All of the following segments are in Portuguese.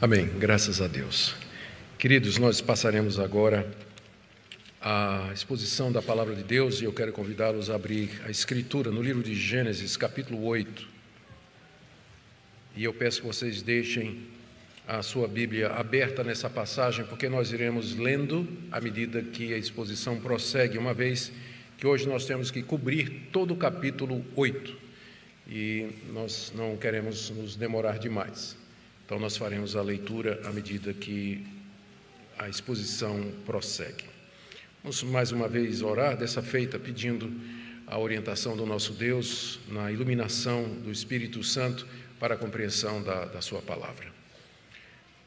Amém. Graças a Deus. Queridos, nós passaremos agora a exposição da palavra de Deus e eu quero convidá-los a abrir a escritura no livro de Gênesis, capítulo 8. E eu peço que vocês deixem a sua Bíblia aberta nessa passagem, porque nós iremos lendo à medida que a exposição prossegue, uma vez que hoje nós temos que cobrir todo o capítulo 8 e nós não queremos nos demorar demais. Então, nós faremos a leitura à medida que a exposição prossegue. Vamos mais uma vez orar dessa feita, pedindo a orientação do nosso Deus na iluminação do Espírito Santo para a compreensão da, da Sua palavra.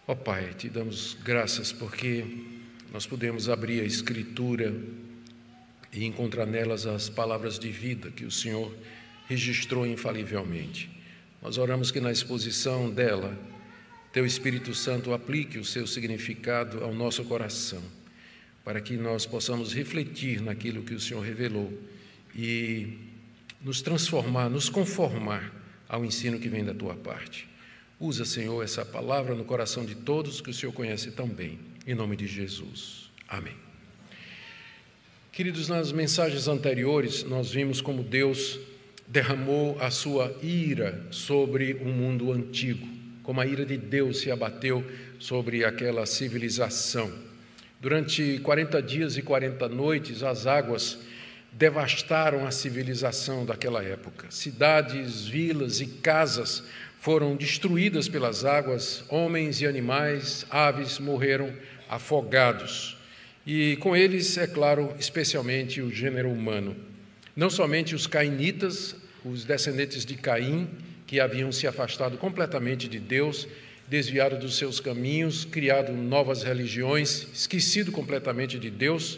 Ó oh, Pai, te damos graças porque nós podemos abrir a Escritura e encontrar nelas as palavras de vida que o Senhor registrou infalivelmente. Nós oramos que na exposição dela, Teu Espírito Santo aplique o seu significado ao nosso coração para que nós possamos refletir naquilo que o Senhor revelou e nos transformar, nos conformar ao ensino que vem da tua parte. Usa, Senhor, essa palavra no coração de todos que o Senhor conhece tão bem. Em nome de Jesus. Amém. Queridos, nas mensagens anteriores, nós vimos como Deus derramou a sua ira sobre o mundo antigo, como a ira de Deus se abateu sobre aquela civilização. Durante 40 dias e 40 noites, as águas devastaram a civilização daquela época. Cidades, vilas e casas foram destruídas pelas águas, homens e animais, aves morreram afogados. E com eles, é claro, especialmente o gênero humano. Não somente os cainitas, os descendentes de Caim, que haviam se afastado completamente de Deus, desviado dos seus caminhos, criado novas religiões, esquecido completamente de Deus,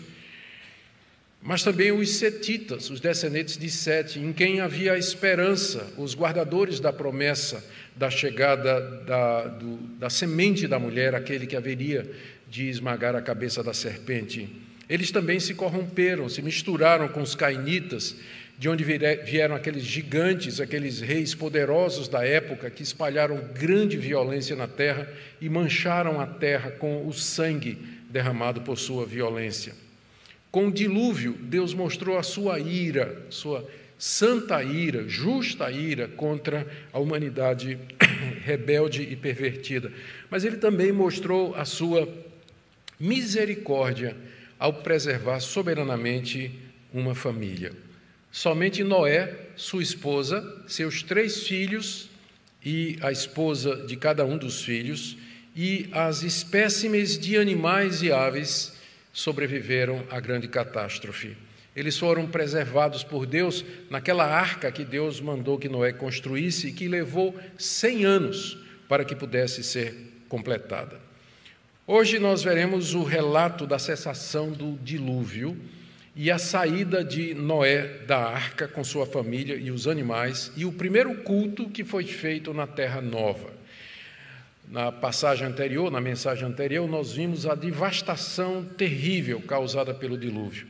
mas também os setitas, os descendentes de Sete, em quem havia esperança, os guardadores da promessa da chegada da, do, da semente da mulher, aquele que haveria de esmagar a cabeça da serpente. Eles também se corromperam, se misturaram com os cainitas de onde vieram aqueles gigantes, aqueles reis poderosos da época que espalharam grande violência na terra e mancharam a terra com o sangue derramado por sua violência. Com o dilúvio, Deus mostrou a sua ira, sua santa ira, justa ira contra a humanidade rebelde e pervertida. Mas ele também mostrou a sua misericórdia ao preservar soberanamente uma família. Somente Noé, sua esposa, seus três filhos e a esposa de cada um dos filhos e as espécimes de animais e aves sobreviveram à grande catástrofe. Eles foram preservados por Deus naquela arca que Deus mandou que Noé construísse e que levou cem anos para que pudesse ser completada. Hoje nós veremos o relato da cessação do dilúvio e a saída de Noé da arca com sua família e os animais, e o primeiro culto que foi feito na Terra Nova. Na passagem anterior, na mensagem anterior, nós vimos a devastação terrível causada pelo dilúvio.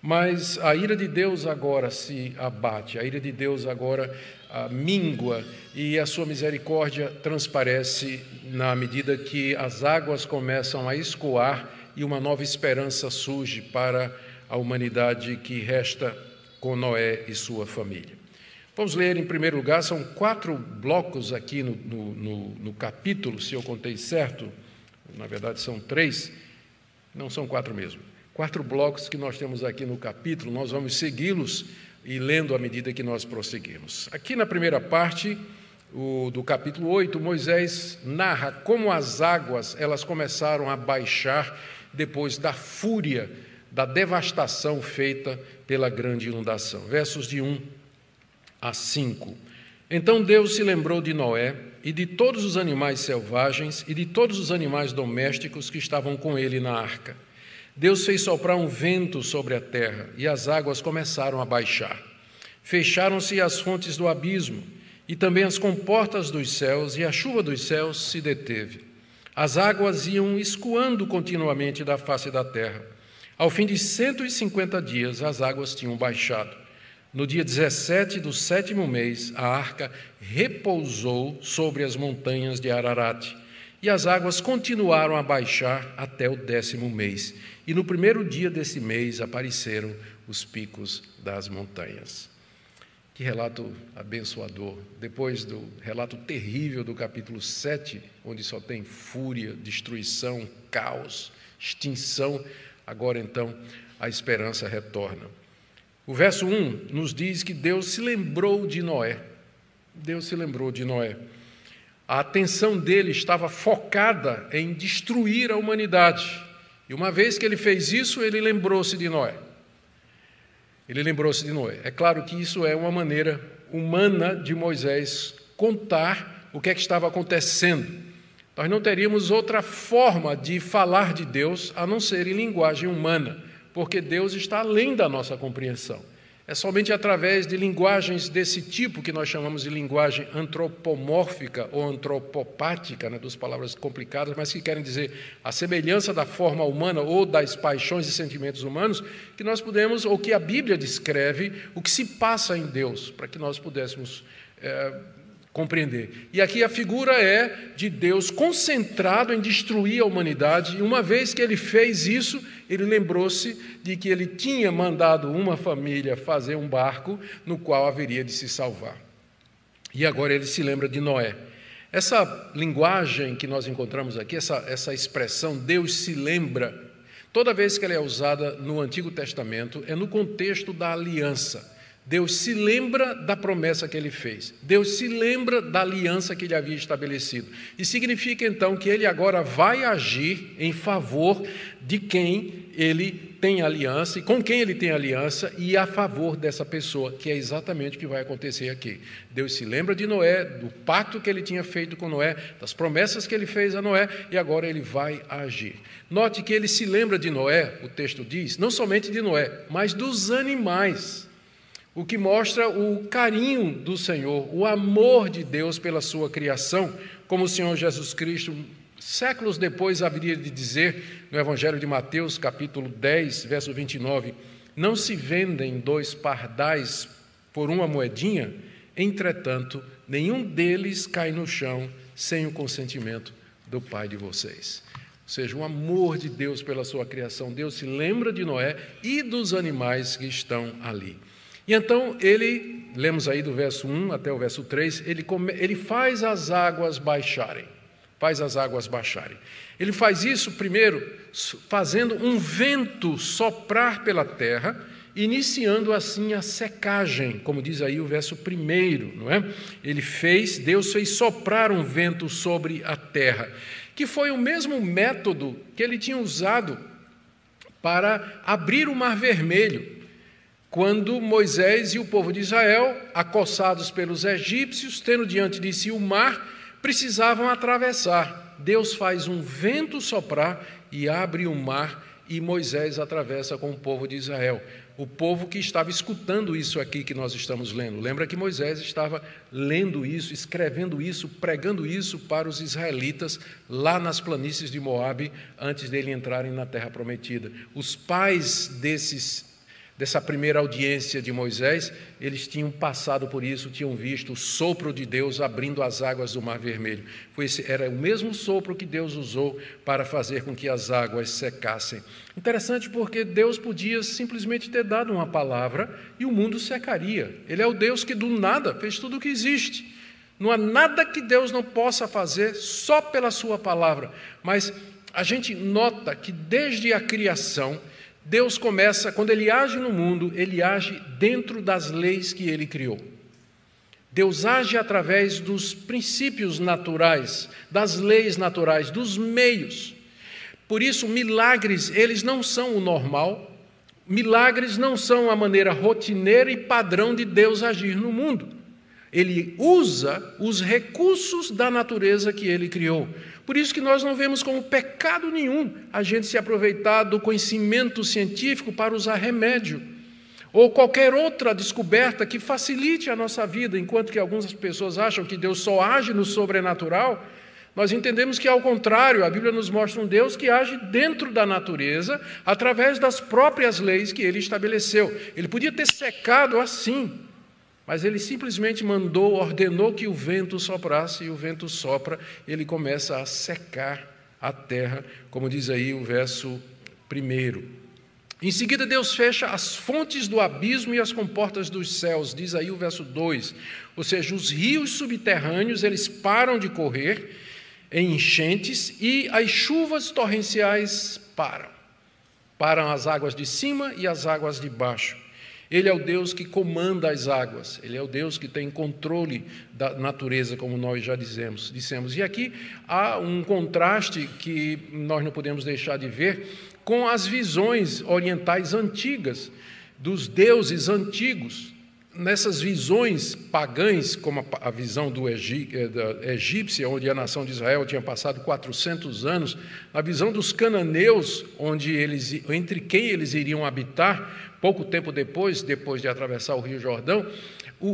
Mas a ira de Deus agora se abate, a ira de Deus agora ah, mingua e a sua misericórdia transparece na medida que as águas começam a escoar e uma nova esperança surge para a humanidade que resta com Noé e sua família. Vamos ler em primeiro lugar, são quatro blocos aqui no, no, no, no capítulo, se eu contei certo, na verdade são três, não são quatro mesmo. Quatro blocos que nós temos aqui no capítulo, nós vamos segui-los e lendo à medida que nós prosseguimos. Aqui na primeira parte o, do capítulo 8, Moisés narra como as águas elas começaram a baixar depois da fúria da devastação feita pela grande inundação. Versos de 1 a 5. Então Deus se lembrou de Noé e de todos os animais selvagens e de todos os animais domésticos que estavam com ele na arca. Deus fez soprar um vento sobre a terra e as águas começaram a baixar. Fecharam-se as fontes do abismo e também as comportas dos céus, e a chuva dos céus se deteve. As águas iam escoando continuamente da face da terra. Ao fim de 150 dias, as águas tinham baixado. No dia 17 do sétimo mês, a arca repousou sobre as montanhas de Ararat. E as águas continuaram a baixar até o décimo mês. E no primeiro dia desse mês apareceram os picos das montanhas. Que relato abençoador. Depois do relato terrível do capítulo 7, onde só tem fúria, destruição, caos, extinção, agora então a esperança retorna. O verso 1 nos diz que Deus se lembrou de Noé. Deus se lembrou de Noé. A atenção dele estava focada em destruir a humanidade. E uma vez que ele fez isso, ele lembrou-se de Noé. Ele lembrou-se de Noé. É claro que isso é uma maneira humana de Moisés contar o que é que estava acontecendo. Nós não teríamos outra forma de falar de Deus a não ser em linguagem humana, porque Deus está além da nossa compreensão. É somente através de linguagens desse tipo, que nós chamamos de linguagem antropomórfica ou antropopática, né, duas palavras complicadas, mas que querem dizer a semelhança da forma humana ou das paixões e sentimentos humanos, que nós podemos, ou que a Bíblia descreve, o que se passa em Deus, para que nós pudéssemos é, compreender. E aqui a figura é de Deus concentrado em destruir a humanidade, e uma vez que ele fez isso, ele lembrou-se de que ele tinha mandado uma família fazer um barco no qual haveria de se salvar. E agora ele se lembra de Noé. Essa linguagem que nós encontramos aqui, essa, essa expressão, Deus se lembra, toda vez que ela é usada no Antigo Testamento, é no contexto da aliança. Deus se lembra da promessa que ele fez. Deus se lembra da aliança que ele havia estabelecido. E significa então que ele agora vai agir em favor de quem ele tem aliança e com quem ele tem aliança e a favor dessa pessoa, que é exatamente o que vai acontecer aqui. Deus se lembra de Noé, do pacto que ele tinha feito com Noé, das promessas que ele fez a Noé e agora ele vai agir. Note que ele se lembra de Noé, o texto diz, não somente de Noé, mas dos animais o que mostra o carinho do Senhor, o amor de Deus pela sua criação, como o Senhor Jesus Cristo, séculos depois, haveria de dizer no Evangelho de Mateus, capítulo 10, verso 29, não se vendem dois pardais por uma moedinha, entretanto, nenhum deles cai no chão sem o consentimento do Pai de vocês. Ou seja, o amor de Deus pela sua criação. Deus se lembra de Noé e dos animais que estão ali. E então ele, lemos aí do verso 1 até o verso 3, ele, come, ele faz as águas baixarem. Faz as águas baixarem. Ele faz isso primeiro fazendo um vento soprar pela terra, iniciando assim a secagem, como diz aí o verso primeiro, não é? Ele fez, Deus fez soprar um vento sobre a terra, que foi o mesmo método que ele tinha usado para abrir o mar vermelho quando Moisés e o povo de Israel, acossados pelos egípcios, tendo diante de si o mar, precisavam atravessar. Deus faz um vento soprar e abre o mar, e Moisés atravessa com o povo de Israel. O povo que estava escutando isso aqui que nós estamos lendo. Lembra que Moisés estava lendo isso, escrevendo isso, pregando isso para os israelitas lá nas planícies de Moabe, antes dele entrarem na terra prometida. Os pais desses dessa primeira audiência de Moisés, eles tinham passado por isso, tinham visto o sopro de Deus abrindo as águas do Mar Vermelho. Esse, era o mesmo sopro que Deus usou para fazer com que as águas secassem. Interessante porque Deus podia simplesmente ter dado uma palavra e o mundo secaria. Ele é o Deus que do nada fez tudo o que existe. Não há nada que Deus não possa fazer só pela sua palavra. Mas a gente nota que desde a criação, Deus começa, quando ele age no mundo, ele age dentro das leis que ele criou. Deus age através dos princípios naturais, das leis naturais, dos meios. Por isso, milagres, eles não são o normal. Milagres não são a maneira rotineira e padrão de Deus agir no mundo. Ele usa os recursos da natureza que ele criou. Por isso que nós não vemos como pecado nenhum a gente se aproveitar do conhecimento científico para usar remédio ou qualquer outra descoberta que facilite a nossa vida, enquanto que algumas pessoas acham que Deus só age no sobrenatural, nós entendemos que, ao contrário, a Bíblia nos mostra um Deus que age dentro da natureza, através das próprias leis que ele estabeleceu. Ele podia ter secado assim, Mas ele simplesmente mandou, ordenou que o vento soprasse, e o vento sopra, ele começa a secar a terra, como diz aí o verso primeiro. Em seguida, Deus fecha as fontes do abismo e as comportas dos céus, diz aí o verso 2. Ou seja, os rios subterrâneos, eles param de correr em enchentes e as chuvas torrenciais param. Param as águas de cima e as águas de baixo. Ele é o Deus que comanda as águas, ele é o Deus que tem controle da natureza, como nós já dizemos, dissemos. E aqui há um contraste que nós não podemos deixar de ver com as visões orientais antigas, dos deuses antigos. Nessas visões pagãs, como a visão do eh, egípcia, onde a nação de Israel tinha passado 400 anos, a visão dos cananeus, onde eles, entre quem eles iriam habitar, pouco tempo depois, depois de atravessar o Rio Jordão,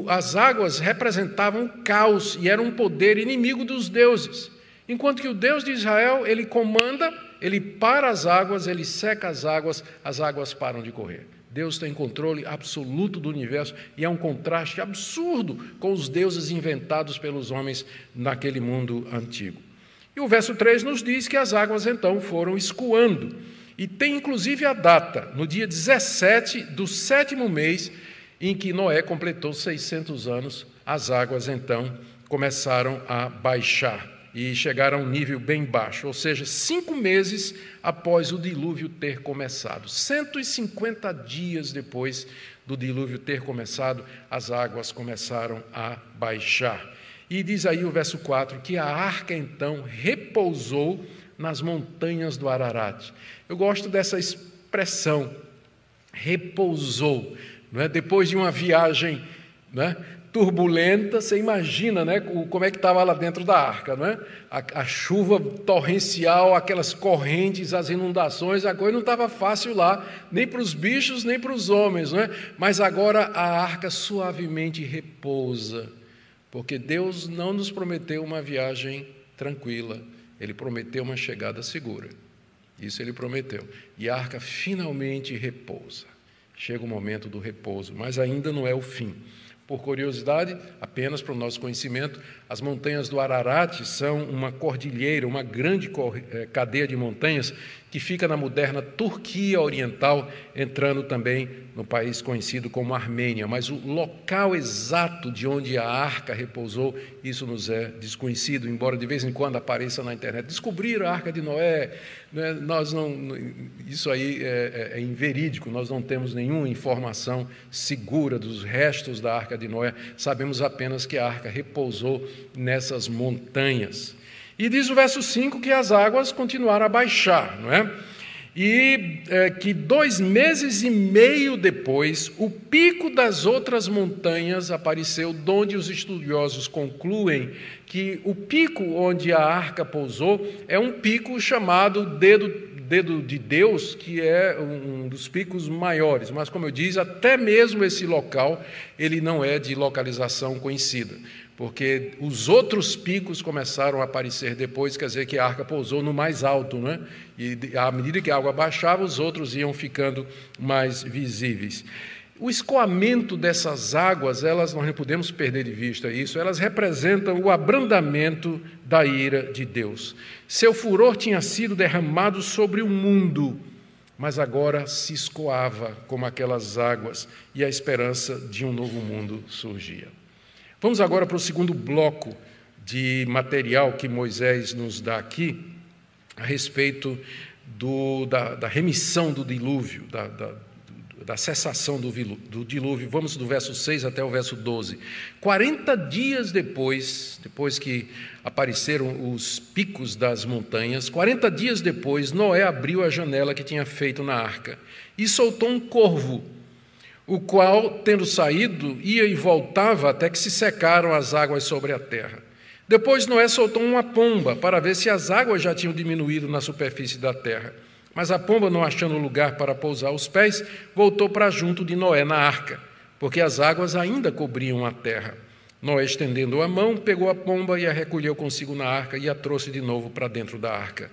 as águas representavam caos e era um poder inimigo dos deuses. Enquanto que o Deus de Israel, ele comanda, ele para as águas, ele seca as águas, as águas param de correr. Deus tem controle absoluto do universo e é um contraste absurdo com os deuses inventados pelos homens naquele mundo antigo. E o verso 3 nos diz que as águas então foram escoando. E tem inclusive a data, no dia 17 do sétimo mês, em que Noé completou 600 anos, as águas então começaram a baixar e chegaram a um nível bem baixo, ou seja, cinco meses após o dilúvio ter começado. 150 dias depois do dilúvio ter começado, as águas começaram a baixar. E diz aí o verso 4 que a arca então repousou nas montanhas do Ararat. Eu gosto dessa expressão, repousou. Não é? Depois de uma viagem é? Turbulenta, você imagina né, como é que estava lá dentro da arca. Não é? a, a chuva torrencial, aquelas correntes, as inundações, a coisa não estava fácil lá, nem para os bichos, nem para os homens. Não é? Mas agora a arca suavemente repousa, porque Deus não nos prometeu uma viagem tranquila ele prometeu uma chegada segura. Isso ele prometeu. E a arca finalmente repousa. Chega o momento do repouso, mas ainda não é o fim. Por curiosidade, apenas para o nosso conhecimento, as montanhas do Ararat são uma cordilheira, uma grande eh, cadeia de montanhas que fica na moderna Turquia Oriental, entrando também no país conhecido como Armênia. Mas o local exato de onde a arca repousou, isso nos é desconhecido, embora de vez em quando apareça na internet. Descobrir a arca de Noé, né? nós não, isso aí é, é, é inverídico, nós não temos nenhuma informação segura dos restos da arca de Noé, sabemos apenas que a arca repousou nessas montanhas. E diz o verso 5 que as águas continuaram a baixar, não é? E é, que dois meses e meio depois, o pico das outras montanhas apareceu, onde os estudiosos concluem que o pico onde a arca pousou é um pico chamado dedo, dedo de Deus, que é um dos picos maiores. Mas, como eu disse, até mesmo esse local ele não é de localização conhecida porque os outros picos começaram a aparecer depois, quer dizer que a arca pousou no mais alto, né? e à medida que a água baixava, os outros iam ficando mais visíveis. O escoamento dessas águas, elas nós não podemos perder de vista isso, elas representam o abrandamento da ira de Deus. Seu furor tinha sido derramado sobre o mundo, mas agora se escoava como aquelas águas e a esperança de um novo mundo surgia. Vamos agora para o segundo bloco de material que Moisés nos dá aqui, a respeito do, da, da, remissão do dilúvio, da, da, da cessação do, do, dilúvio. Vamos do verso 6 até o verso 12. 40 dias depois, depois que apareceram os picos das montanhas, 40 dias depois, Noé abriu a janela que tinha feito na arca e soltou um corvo o qual, tendo saído, ia e voltava até que se secaram as águas sobre a terra. Depois Noé soltou uma pomba para ver se as águas já tinham diminuído na superfície da terra. Mas a pomba, não achando lugar para pousar os pés, voltou para junto de Noé na arca, porque as águas ainda cobriam a terra. Noé, estendendo a mão, pegou a pomba e a recolheu consigo na arca e a trouxe de novo para dentro da arca.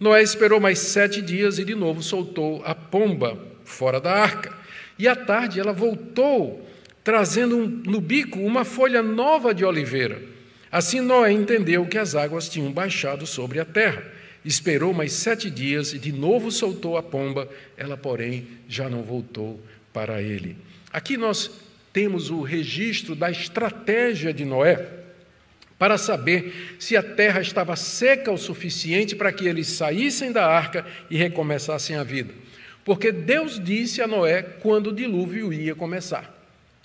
Noé esperou mais sete dias e de novo soltou a pomba fora da arca. E à tarde ela voltou trazendo no bico uma folha nova de oliveira. Assim Noé entendeu que as águas tinham baixado sobre a terra. Esperou mais sete dias e de novo soltou a pomba, ela, porém, já não voltou para ele. Aqui nós temos o registro da estratégia de Noé para saber se a terra estava seca o suficiente para que eles saíssem da arca e recomeçassem a vida. Porque Deus disse a Noé quando o dilúvio ia começar.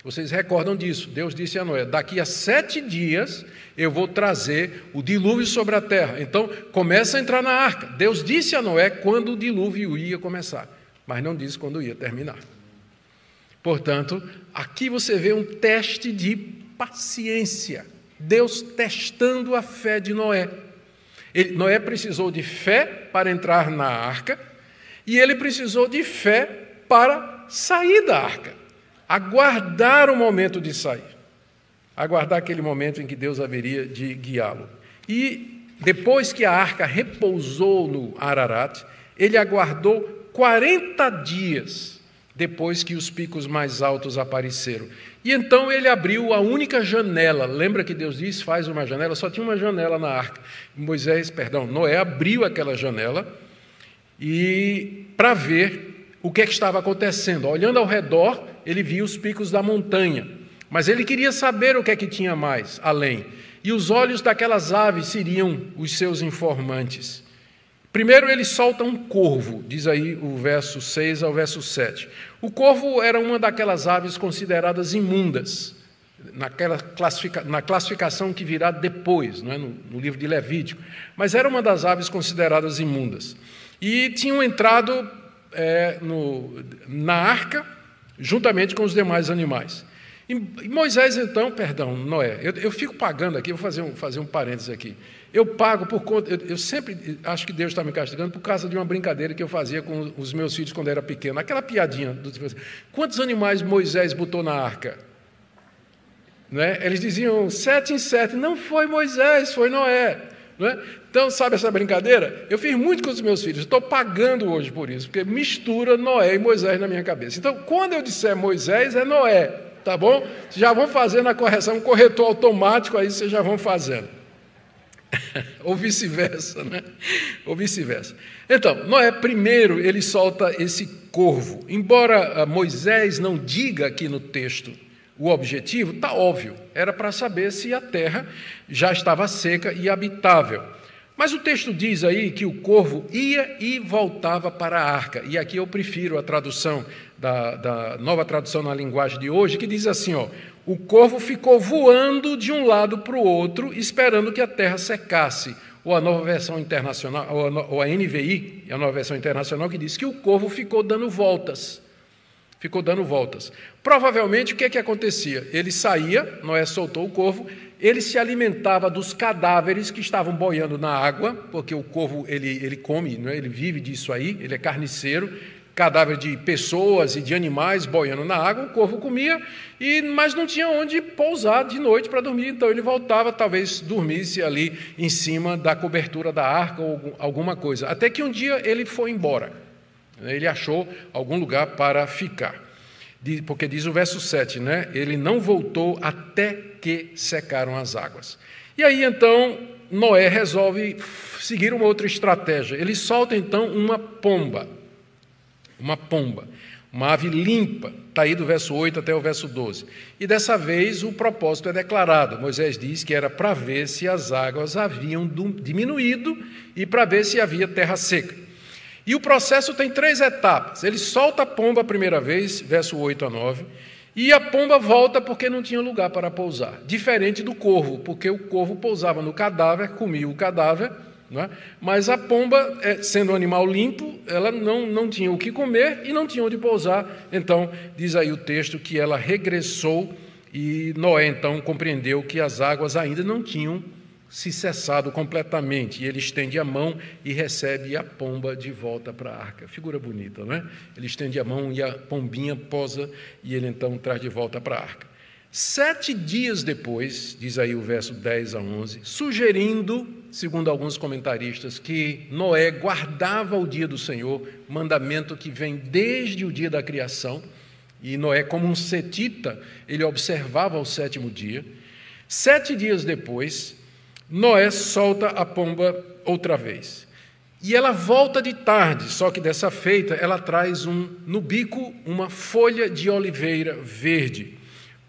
Vocês recordam disso? Deus disse a Noé: daqui a sete dias eu vou trazer o dilúvio sobre a terra. Então, começa a entrar na arca. Deus disse a Noé quando o dilúvio ia começar, mas não disse quando ia terminar. Portanto, aqui você vê um teste de paciência. Deus testando a fé de Noé. Ele, Noé precisou de fé para entrar na arca e ele precisou de fé para sair da arca aguardar o momento de sair, aguardar aquele momento em que Deus haveria de guiá-lo. E depois que a arca repousou no Ararat, ele aguardou 40 dias depois que os picos mais altos apareceram. E então ele abriu a única janela. Lembra que Deus disse: faz uma janela? Só tinha uma janela na arca. Moisés, perdão, Noé abriu aquela janela e para ver o que, é que estava acontecendo. Olhando ao redor, ele via os picos da montanha, mas ele queria saber o que é que tinha mais além. E os olhos daquelas aves seriam os seus informantes. Primeiro ele solta um corvo, diz aí o verso 6 ao verso 7. O corvo era uma daquelas aves consideradas imundas, naquela classifica, na classificação que virá depois, não é? no, no livro de Levítico, mas era uma das aves consideradas imundas. E tinham entrado é, no, na arca juntamente com os demais animais. E Moisés, então, perdão, Noé, eu, eu fico pagando aqui, vou fazer um, fazer um parênteses aqui. Eu pago por conta, eu, eu sempre acho que Deus está me castigando por causa de uma brincadeira que eu fazia com os meus filhos quando era pequeno, aquela piadinha. Do, quantos animais Moisés botou na arca? Né? Eles diziam sete em sete, não foi Moisés, foi Noé. É? Então, sabe essa brincadeira? Eu fiz muito com os meus filhos, estou pagando hoje por isso, porque mistura Noé e Moisés na minha cabeça. Então, quando eu disser Moisés, é Noé, tá bom? Vocês já vão fazendo a correção, um corretor automático aí, vocês já vão fazendo. Ou vice-versa, né? Ou vice-versa. Então, Noé, primeiro, ele solta esse corvo. Embora ah, Moisés não diga aqui no texto o objetivo está óbvio, era para saber se a terra já estava seca e habitável. Mas o texto diz aí que o corvo ia e voltava para a arca. E aqui eu prefiro a tradução da, da nova tradução na linguagem de hoje, que diz assim: ó, o corvo ficou voando de um lado para o outro, esperando que a terra secasse. Ou a nova versão internacional, ou a, ou a NVI, a nova versão internacional, que diz que o corvo ficou dando voltas ficou dando voltas. Provavelmente o que, é que acontecia? Ele saía, Noé soltou o corvo, ele se alimentava dos cadáveres que estavam boiando na água, porque o corvo ele, ele come, é? ele vive disso aí, ele é carniceiro, cadáver de pessoas e de animais boiando na água, o corvo comia, e mas não tinha onde pousar de noite para dormir, então ele voltava, talvez dormisse ali em cima da cobertura da arca ou alguma coisa. Até que um dia ele foi embora. Ele achou algum lugar para ficar. Porque diz o verso 7, né? Ele não voltou até que secaram as águas. E aí então Noé resolve seguir uma outra estratégia. Ele solta então uma pomba. Uma pomba. Uma ave limpa. Está aí do verso 8 até o verso 12. E dessa vez o propósito é declarado. Moisés diz que era para ver se as águas haviam diminuído e para ver se havia terra seca. E o processo tem três etapas. Ele solta a pomba a primeira vez, verso 8 a 9, e a pomba volta porque não tinha lugar para pousar. Diferente do corvo, porque o corvo pousava no cadáver, comia o cadáver, é? mas a pomba, é, sendo um animal limpo, ela não, não tinha o que comer e não tinha onde pousar. Então, diz aí o texto que ela regressou e Noé então compreendeu que as águas ainda não tinham se cessado completamente, e ele estende a mão e recebe a pomba de volta para a arca. Figura bonita, não é? Ele estende a mão e a pombinha posa, e ele então traz de volta para a arca. Sete dias depois, diz aí o verso 10 a 11, sugerindo, segundo alguns comentaristas, que Noé guardava o dia do Senhor, mandamento que vem desde o dia da criação, E Noé, como um setita, ele observava o sétimo dia. Sete dias depois, Noé solta a pomba outra vez. E ela volta de tarde, só que dessa feita ela traz um no bico uma folha de oliveira verde.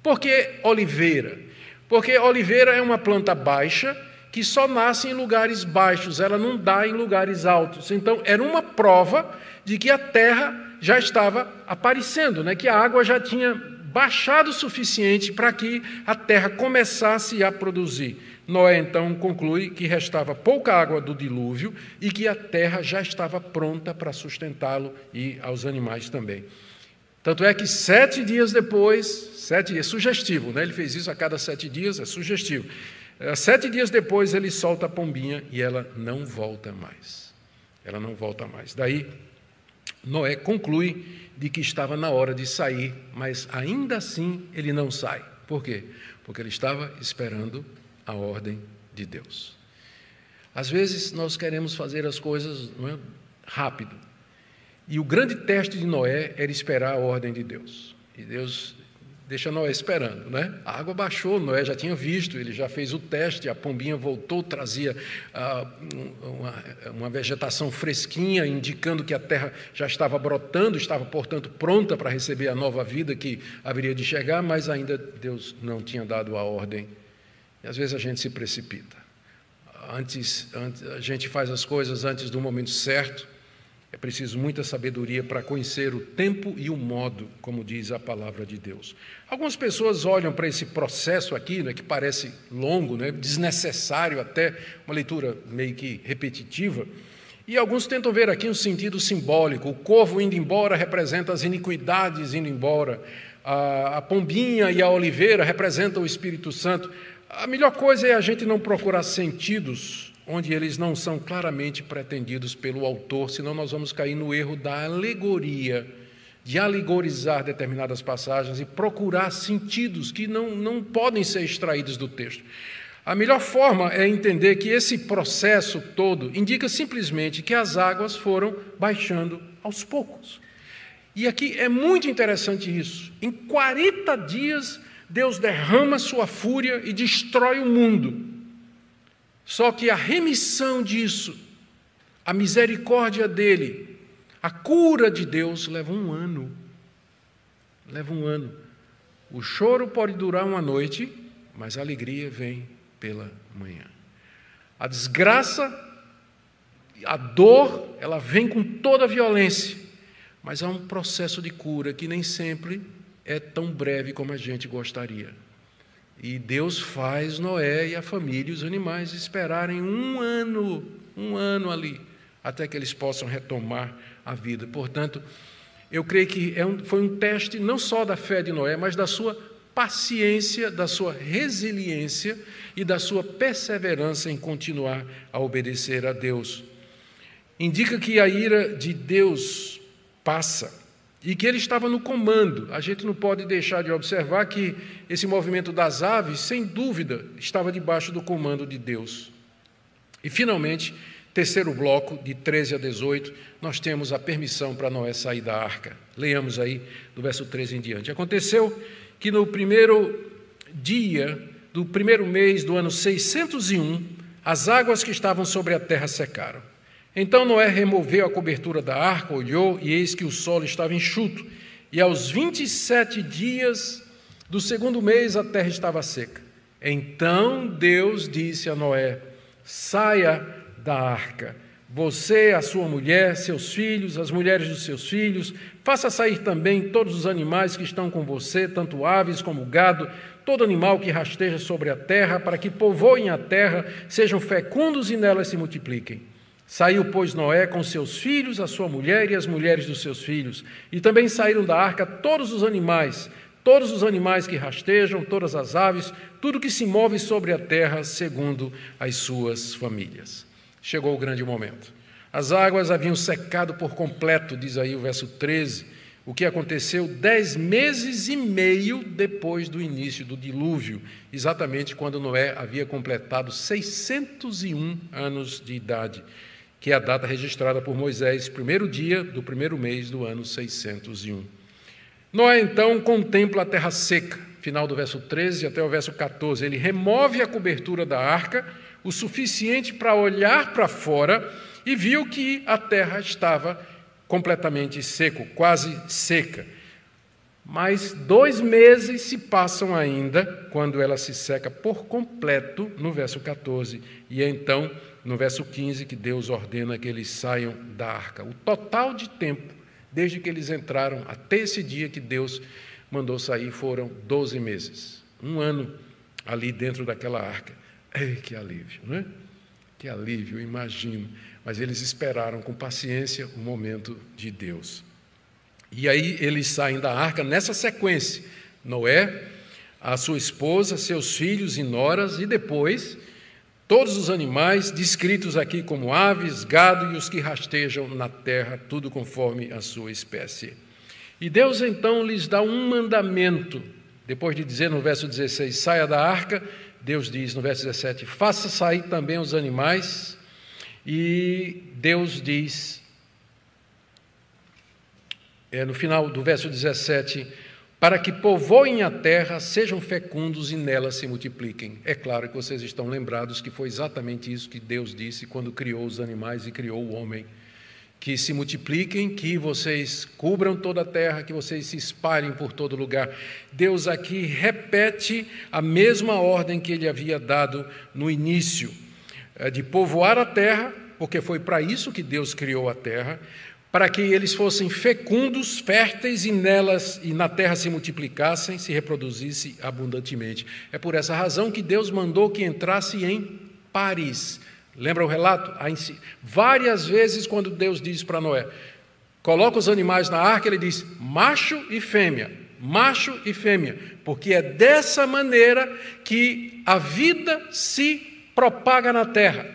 Por que oliveira? Porque oliveira é uma planta baixa que só nasce em lugares baixos, ela não dá em lugares altos. Então, era uma prova de que a terra já estava aparecendo, né? que a água já tinha baixado o suficiente para que a terra começasse a produzir. Noé então conclui que restava pouca água do dilúvio e que a terra já estava pronta para sustentá-lo e aos animais também. Tanto é que sete dias depois, sete dias, sugestivo, né? ele fez isso a cada sete dias, é sugestivo. É, sete dias depois ele solta a pombinha e ela não volta mais. Ela não volta mais. Daí, Noé conclui de que estava na hora de sair, mas ainda assim ele não sai. Por quê? Porque ele estava esperando a ordem de Deus. Às vezes nós queremos fazer as coisas é, rápido. E o grande teste de Noé era esperar a ordem de Deus. E Deus deixa Noé esperando, né? A água baixou, Noé já tinha visto, ele já fez o teste, a pombinha voltou, trazia ah, uma, uma, vegetação fresquinha, indicando que a terra já estava brotando, estava, portanto, pronta para receber a nova vida que haveria de chegar, mas ainda Deus não tinha dado a ordem e às vezes a gente se precipita. Antes, antes, a gente faz as coisas antes do momento certo. É preciso muita sabedoria para conhecer o tempo e o modo, como diz a palavra de Deus. Algumas pessoas olham para esse processo aqui, né, que parece longo, né, desnecessário até, uma leitura meio que repetitiva, e alguns tentam ver aqui um sentido simbólico. O corvo indo embora representa as iniquidades indo embora, a, a pombinha e a oliveira representam o Espírito Santo. A melhor coisa é a gente não procurar sentidos onde eles não são claramente pretendidos pelo autor, senão nós vamos cair no erro da alegoria, de alegorizar determinadas passagens e procurar sentidos que não, não podem ser extraídos do texto. A melhor forma é entender que esse processo todo indica simplesmente que as águas foram baixando aos poucos. E aqui é muito interessante isso. Em 40 dias Deus derrama sua fúria e destrói o mundo. Só que a remissão disso, a misericórdia dele, a cura de Deus leva um ano. Leva um ano. O choro pode durar uma noite, mas a alegria vem pela manhã. A desgraça, a dor, ela vem com toda a violência, mas há um processo de cura que nem sempre é tão breve como a gente gostaria. E Deus faz Noé e a família e os animais esperarem um ano, um ano ali, até que eles possam retomar a vida. Portanto, eu creio que é um, foi um teste não só da fé de Noé, mas da sua paciência, da sua resiliência e da sua perseverança em continuar a obedecer a Deus. Indica que a ira de Deus passa e que ele estava no comando. A gente não pode deixar de observar que esse movimento das aves, sem dúvida, estava debaixo do comando de Deus. E, finalmente, terceiro bloco, de 13 a 18, nós temos a permissão para Noé sair da arca. Leiamos aí do verso 13 em diante. Aconteceu que no primeiro dia do primeiro mês do ano 601, as águas que estavam sobre a terra secaram. Então Noé removeu a cobertura da arca, olhou, e eis que o solo estava enxuto. E aos 27 dias do segundo mês a terra estava seca. Então Deus disse a Noé: Saia da arca, você, a sua mulher, seus filhos, as mulheres dos seus filhos, faça sair também todos os animais que estão com você, tanto aves como gado, todo animal que rasteja sobre a terra, para que povoem a terra, sejam fecundos e nela se multipliquem. Saiu, pois, Noé com seus filhos, a sua mulher e as mulheres dos seus filhos. E também saíram da arca todos os animais, todos os animais que rastejam, todas as aves, tudo que se move sobre a terra, segundo as suas famílias. Chegou o grande momento. As águas haviam secado por completo, diz aí o verso 13, o que aconteceu dez meses e meio depois do início do dilúvio, exatamente quando Noé havia completado 601 anos de idade que é a data registrada por Moisés, primeiro dia do primeiro mês do ano 601. Noé então contempla a terra seca, final do verso 13 até o verso 14. Ele remove a cobertura da arca o suficiente para olhar para fora e viu que a terra estava completamente seco, quase seca. Mas dois meses se passam ainda quando ela se seca por completo, no verso 14, e é então, no verso 15, que Deus ordena que eles saiam da arca. O total de tempo, desde que eles entraram até esse dia que Deus mandou sair, foram 12 meses. Um ano ali dentro daquela arca. Ei, que alívio, não é? Que alívio, imagino. Mas eles esperaram com paciência o momento de Deus. E aí eles saem da arca nessa sequência: Noé, a sua esposa, seus filhos e noras, e depois todos os animais descritos aqui como aves, gado e os que rastejam na terra, tudo conforme a sua espécie. E Deus então lhes dá um mandamento, depois de dizer no verso 16: saia da arca, Deus diz no verso 17: faça sair também os animais, e Deus diz é, no final do verso 17, para que povoem a terra, sejam fecundos e nela se multipliquem. É claro que vocês estão lembrados que foi exatamente isso que Deus disse quando criou os animais e criou o homem. Que se multipliquem, que vocês cubram toda a terra, que vocês se espalhem por todo lugar. Deus aqui repete a mesma ordem que ele havia dado no início, é, de povoar a terra, porque foi para isso que Deus criou a terra, para que eles fossem fecundos, férteis e nelas e na terra se multiplicassem, se reproduzissem abundantemente. É por essa razão que Deus mandou que entrasse em pares. Lembra o relato? Várias vezes quando Deus diz para Noé, coloca os animais na arca, ele diz macho e fêmea, macho e fêmea, porque é dessa maneira que a vida se propaga na terra.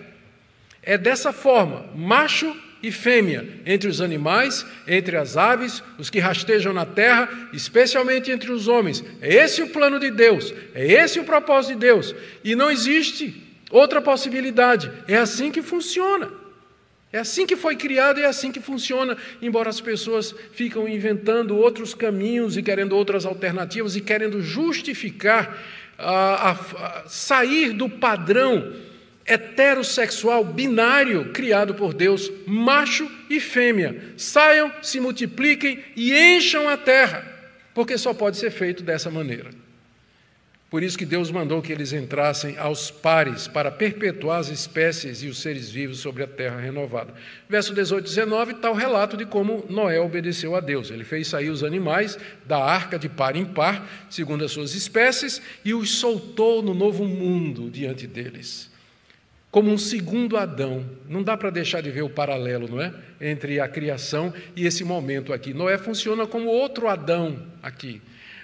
É dessa forma, macho e fêmea, entre os animais, entre as aves, os que rastejam na terra, especialmente entre os homens. É esse o plano de Deus, é esse o propósito de Deus. E não existe outra possibilidade. É assim que funciona. É assim que foi criado e é assim que funciona, embora as pessoas ficam inventando outros caminhos e querendo outras alternativas e querendo justificar, a, a, a sair do padrão heterossexual binário criado por Deus, macho e fêmea. Saiam, se multipliquem e encham a terra, porque só pode ser feito dessa maneira. Por isso que Deus mandou que eles entrassem aos pares para perpetuar as espécies e os seres vivos sobre a terra renovada. Verso 18 e 19 está o relato de como Noé obedeceu a Deus. Ele fez sair os animais da arca de par em par, segundo as suas espécies, e os soltou no novo mundo diante deles como um segundo Adão. Não dá para deixar de ver o paralelo, não é? Entre a criação e esse momento aqui. Noé funciona como outro Adão aqui.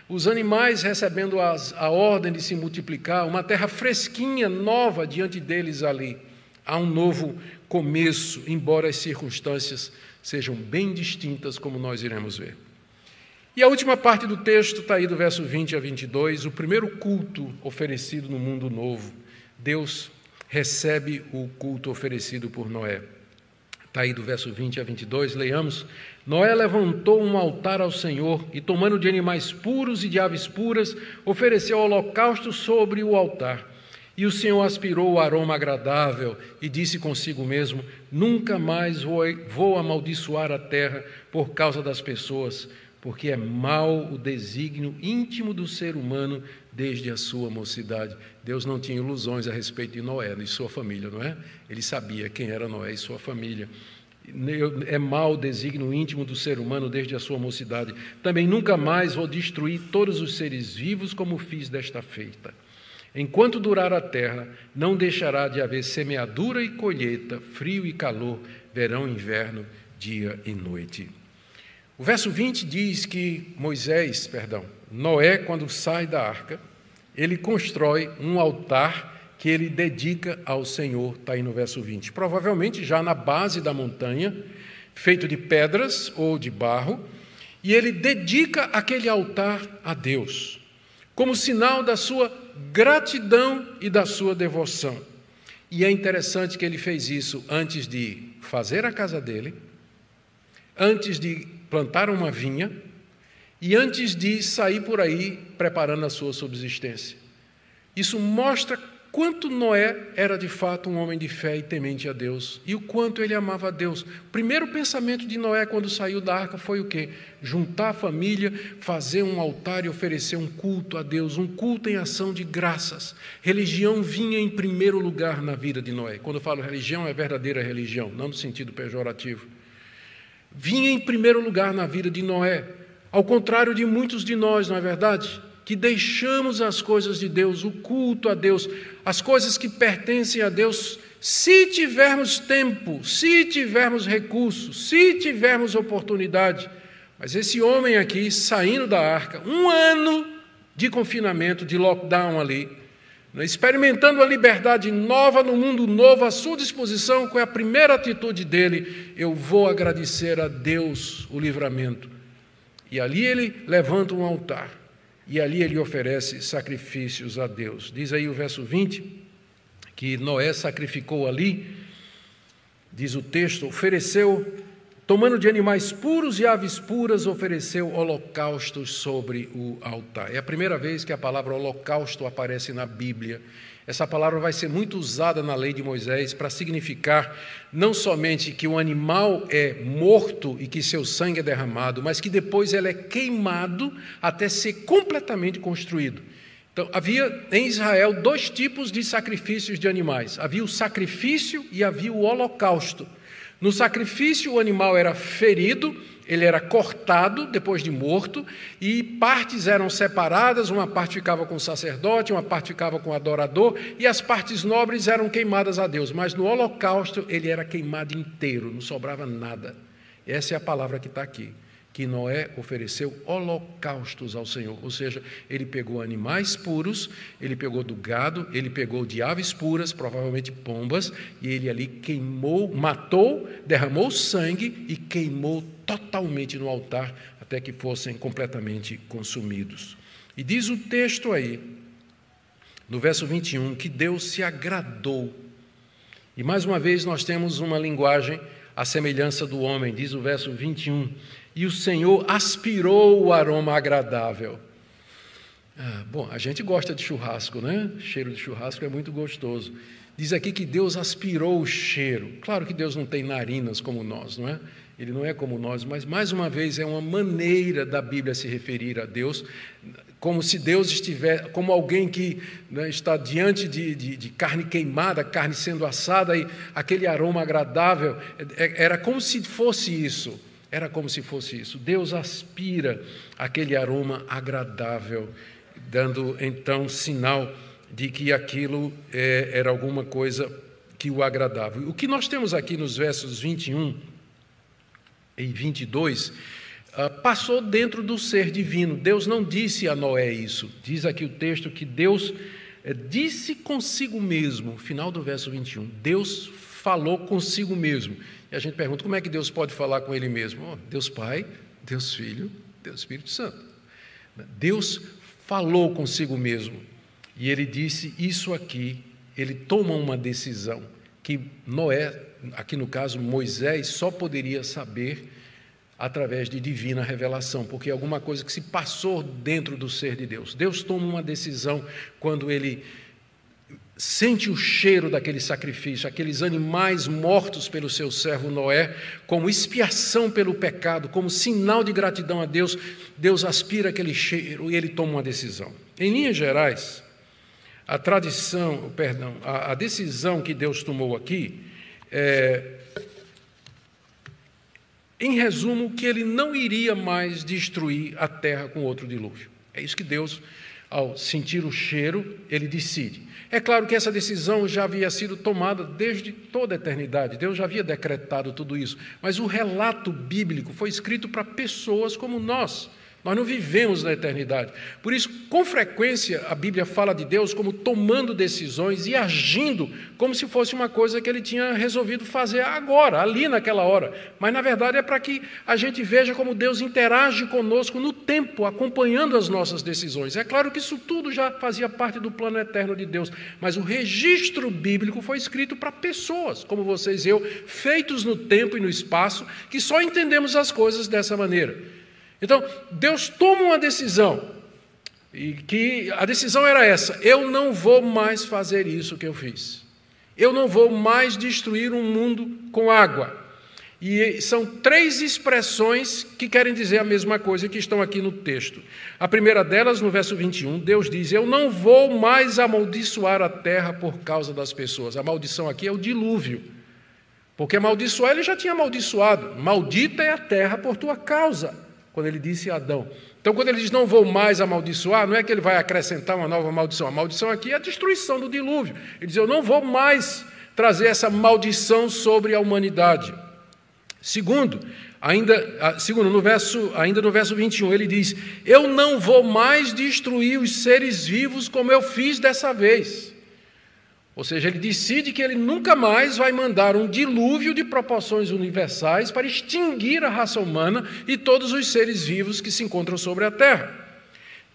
Os animais recebendo as, a ordem de se multiplicar, uma terra fresquinha, nova diante deles ali. Há um novo começo, embora as circunstâncias sejam bem distintas, como nós iremos ver. E a última parte do texto está aí do verso 20 a 22, o primeiro culto oferecido no mundo novo. Deus recebe o culto oferecido por Noé. Está aí do verso 20 a 22, leiamos. Noé levantou um altar ao Senhor e, tomando de animais puros e de aves puras, ofereceu holocausto sobre o altar. E o Senhor aspirou o aroma agradável e disse consigo mesmo: Nunca mais vou, vou amaldiçoar a terra por causa das pessoas, porque é mau o desígnio íntimo do ser humano desde a sua mocidade. Deus não tinha ilusões a respeito de Noé e sua família, não é? Ele sabia quem era Noé e sua família. É mau o desígnio íntimo do ser humano desde a sua mocidade. Também nunca mais vou destruir todos os seres vivos como fiz desta feita. Enquanto durar a terra, não deixará de haver semeadura e colheita, frio e calor, verão e inverno, dia e noite. O verso 20 diz que Moisés, perdão, Noé, quando sai da arca, ele constrói um altar que ele dedica ao Senhor, está aí no verso 20. Provavelmente já na base da montanha, feito de pedras ou de barro, e ele dedica aquele altar a Deus, como sinal da sua gratidão e da sua devoção. E é interessante que ele fez isso antes de fazer a casa dele, antes de plantar uma vinha e antes de sair por aí preparando a sua subsistência. Isso mostra quanto Noé era de fato um homem de fé e temente a Deus e o quanto ele amava a Deus. O primeiro pensamento de Noé quando saiu da arca foi o quê? Juntar a família, fazer um altar e oferecer um culto a Deus, um culto em ação de graças. Religião vinha em primeiro lugar na vida de Noé. Quando eu falo religião, é verdadeira religião, não no sentido pejorativo. Vinha em primeiro lugar na vida de Noé, ao contrário de muitos de nós, não é verdade? que deixamos as coisas de Deus, o culto a Deus, as coisas que pertencem a Deus, se tivermos tempo, se tivermos recursos, se tivermos oportunidade. Mas esse homem aqui, saindo da arca, um ano de confinamento, de lockdown ali, né, experimentando a liberdade nova no mundo novo à sua disposição, qual é a primeira atitude dele? Eu vou agradecer a Deus o livramento. E ali ele levanta um altar e ali ele oferece sacrifícios a Deus. Diz aí o verso 20 que Noé sacrificou ali, diz o texto, ofereceu, tomando de animais puros e aves puras, ofereceu holocaustos sobre o altar. É a primeira vez que a palavra holocausto aparece na Bíblia. Essa palavra vai ser muito usada na lei de Moisés para significar não somente que o animal é morto e que seu sangue é derramado, mas que depois ele é queimado até ser completamente construído. Então, havia em Israel dois tipos de sacrifícios de animais: havia o sacrifício e havia o holocausto. No sacrifício, o animal era ferido ele era cortado depois de morto e partes eram separadas, uma parte ficava com o sacerdote, uma parte ficava com o adorador e as partes nobres eram queimadas a Deus, mas no holocausto ele era queimado inteiro, não sobrava nada. Essa é a palavra que está aqui que Noé ofereceu holocaustos ao Senhor, ou seja, ele pegou animais puros, ele pegou do gado, ele pegou de aves puras, provavelmente pombas, e ele ali queimou, matou, derramou sangue e queimou totalmente no altar até que fossem completamente consumidos. E diz o texto aí, no verso 21, que Deus se agradou. E mais uma vez nós temos uma linguagem à semelhança do homem, diz o verso 21 e o Senhor aspirou o aroma agradável. Ah, bom, a gente gosta de churrasco, né? cheiro de churrasco é muito gostoso. Diz aqui que Deus aspirou o cheiro. Claro que Deus não tem narinas como nós, não é? Ele não é como nós, mas mais uma vez é uma maneira da Bíblia se referir a Deus, como se Deus estiver, como alguém que né, está diante de, de, de, carne queimada, carne sendo assada, e aquele aroma agradável, é, é, era como se fosse isso. Era como se fosse isso. Deus aspira aquele aroma agradável, dando então sinal de que aquilo é, era alguma coisa que o agradava. O que nós temos aqui nos versos 21 e 22 ah, passou dentro do ser divino. Deus não disse a Noé isso. Diz aqui o texto que Deus eh, disse consigo mesmo, final do verso 21. Deus falou consigo mesmo. E a gente pergunta como é que Deus pode falar com Ele mesmo? Oh, Deus Pai, Deus Filho, Deus Espírito Santo. Deus falou consigo mesmo e ele disse isso aqui. Ele toma uma decisão que Noé, aqui no caso Moisés, só poderia saber através de divina revelação, porque é alguma coisa que se passou dentro do ser de Deus. Deus toma uma decisão quando ele sente o cheiro daquele sacrifício, aqueles animais mortos pelo seu servo Noé, como expiação pelo pecado, como sinal de gratidão a Deus, Deus aspira aquele cheiro e ele toma uma decisão. Em linhas gerais, a tradição, perdão, a, a decisão que Deus tomou aqui é, em resumo, que ele não iria mais destruir a terra com outro dilúvio. É isso que Deus, ao sentir o cheiro, ele decide. É claro que essa decisão já havia sido tomada desde toda a eternidade, Deus já havia decretado tudo isso, mas o relato bíblico foi escrito para pessoas como nós. Nós não vivemos na eternidade. Por isso, com frequência, a Bíblia fala de Deus como tomando decisões e agindo como se fosse uma coisa que ele tinha resolvido fazer agora, ali naquela hora. Mas, na verdade, é para que a gente veja como Deus interage conosco no tempo, acompanhando as nossas decisões. É claro que isso tudo já fazia parte do plano eterno de Deus, mas o registro bíblico foi escrito para pessoas, como vocês e eu, feitos no tempo e no espaço, que só entendemos as coisas dessa maneira. Então, Deus toma uma decisão, e que a decisão era essa: eu não vou mais fazer isso que eu fiz. Eu não vou mais destruir um mundo com água. E são três expressões que querem dizer a mesma coisa que estão aqui no texto. A primeira delas, no verso 21, Deus diz: Eu não vou mais amaldiçoar a terra por causa das pessoas. A maldição aqui é o dilúvio. Porque amaldiçoar ele já tinha amaldiçoado. Maldita é a terra por tua causa, quando ele disse Adão. Então, quando ele diz não vou mais amaldiçoar, não é que ele vai acrescentar uma nova maldição. A maldição aqui é a destruição do dilúvio. Ele diz: Eu não vou mais trazer essa maldição sobre a humanidade. Segundo, ainda, segundo no verso, ainda no verso 21, ele diz: Eu não vou mais destruir os seres vivos como eu fiz dessa vez. Ou seja, ele decide que ele nunca mais vai mandar um dilúvio de proporções universais para extinguir a raça humana e todos os seres vivos que se encontram sobre a terra.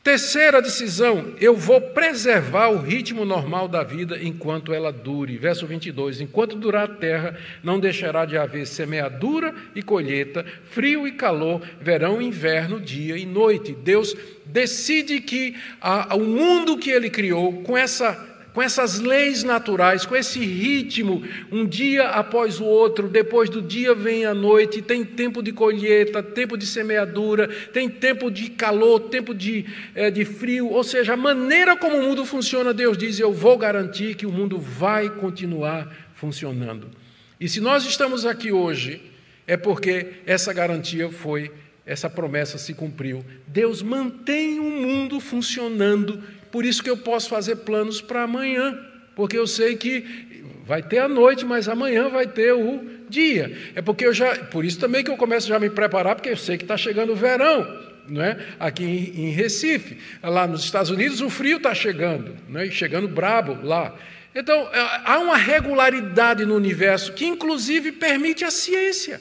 Terceira decisão, eu vou preservar o ritmo normal da vida enquanto ela dure. Verso 22: Enquanto durar a terra, não deixará de haver semeadura e colheita, frio e calor, verão e inverno, dia e noite. Deus decide que a, o mundo que ele criou, com essa com essas leis naturais, com esse ritmo, um dia após o outro, depois do dia vem a noite, tem tempo de colheita, tempo de semeadura, tem tempo de calor, tempo de, é, de frio, ou seja, a maneira como o mundo funciona, Deus diz: Eu vou garantir que o mundo vai continuar funcionando. E se nós estamos aqui hoje, é porque essa garantia foi, essa promessa se cumpriu. Deus mantém o mundo funcionando por isso que eu posso fazer planos para amanhã, porque eu sei que vai ter a noite, mas amanhã vai ter o dia. É porque eu já, por isso também que eu começo já a me preparar, porque eu sei que está chegando o verão, é? Aqui em, Recife, lá nos Estados Unidos o frio está chegando, é? Chegando brabo lá. Então é, há uma regularidade no universo que inclusive permite a ciência.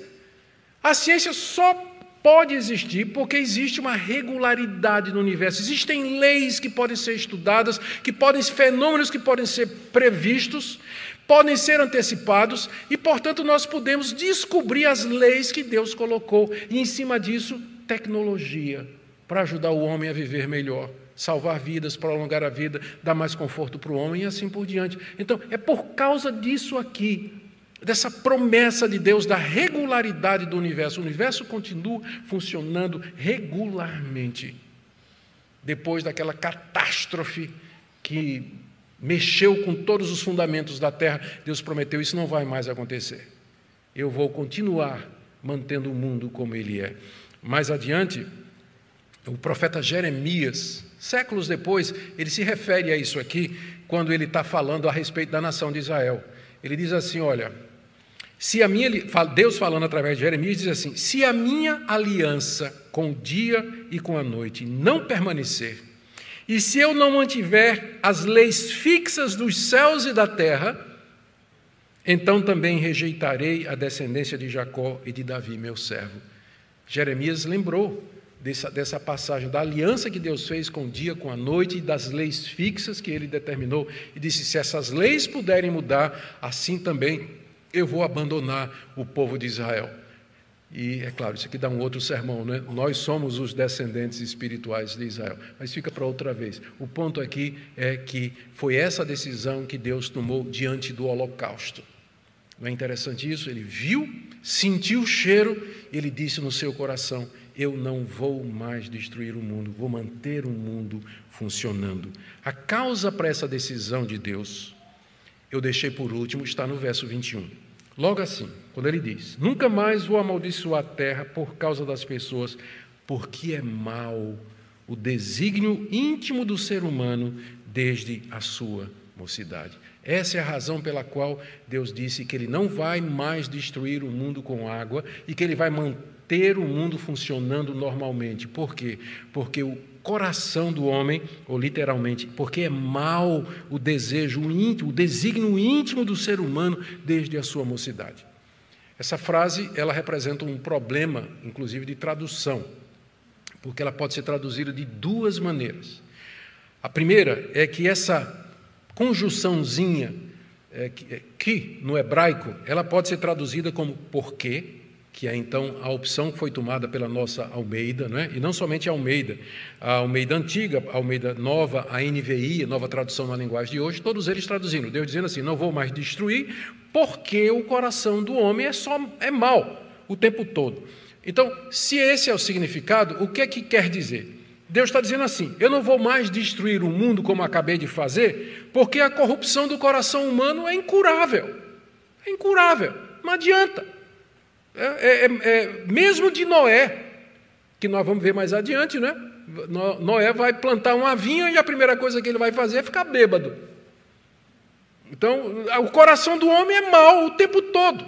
A ciência só pode existir porque existe uma regularidade no universo. Existem leis que podem ser estudadas, que podem fenômenos que podem ser previstos, podem ser antecipados e, portanto, nós podemos descobrir as leis que Deus colocou e em cima disso, tecnologia para ajudar o homem a viver melhor. Salvar vidas, prolongar a vida, dar mais conforto para o homem e assim por diante. Então, é por causa disso aqui dessa promessa de Deus da regularidade do universo. O universo continua funcionando regularmente. Depois daquela catástrofe que mexeu com todos os fundamentos da terra, Deus prometeu: isso não vai mais acontecer. Eu vou continuar mantendo o mundo como ele é. Mais adiante, o profeta Jeremias, séculos depois, ele se refere a isso aqui, quando ele está falando a respeito da nação de Israel. Ele diz assim: Olha, se a minha, Deus falando através de Jeremias diz assim: se a minha aliança com o dia e com a noite não permanecer, e se eu não mantiver as leis fixas dos céus e da terra, então também rejeitarei a descendência de Jacó e de Davi, meu servo. Jeremias lembrou dessa, dessa passagem da aliança que Deus fez com o dia, com a noite e das leis fixas que ele determinou, e disse: se essas leis puderem mudar, assim também eu vou abandonar o povo de Israel. E é claro, isso aqui dá um outro sermão, né? Nós somos os descendentes espirituais de Israel. Mas fica para outra vez. O ponto aqui é que foi essa decisão que Deus tomou diante do holocausto. Não é interessante isso? Ele viu, sentiu o cheiro, ele disse no seu coração: Eu não vou mais destruir o mundo, vou manter o mundo funcionando. A causa para essa decisão de Deus, eu deixei por último, está no verso 21. Logo assim, quando ele diz: Nunca mais vou amaldiçoar a terra por causa das pessoas, porque é mau o desígnio íntimo do ser humano desde a sua mocidade. Essa é a razão pela qual Deus disse que Ele não vai mais destruir o mundo com água e que Ele vai manter o mundo funcionando normalmente. Por quê? Porque o coração do homem, ou literalmente, porque é mal o desejo íntimo, o desígnio íntimo do ser humano desde a sua mocidade. Essa frase, ela representa um problema, inclusive de tradução, porque ela pode ser traduzida de duas maneiras. A primeira é que essa conjunçãozinha é, que, é, no hebraico, ela pode ser traduzida como porquê, que é então a opção que foi tomada pela nossa Almeida, não é? e não somente a Almeida, a Almeida antiga, a Almeida nova, a NVI, a nova tradução na linguagem de hoje, todos eles traduzindo, Deus dizendo assim: não vou mais destruir, porque o coração do homem é só é mal o tempo todo. Então, se esse é o significado, o que é que quer dizer? Deus está dizendo assim: eu não vou mais destruir o mundo como acabei de fazer, porque a corrupção do coração humano é incurável. É incurável, não adianta. É, é, é, é, mesmo de Noé, que nós vamos ver mais adiante, né? Noé vai plantar uma vinha e a primeira coisa que ele vai fazer é ficar bêbado. Então, o coração do homem é mau o tempo todo.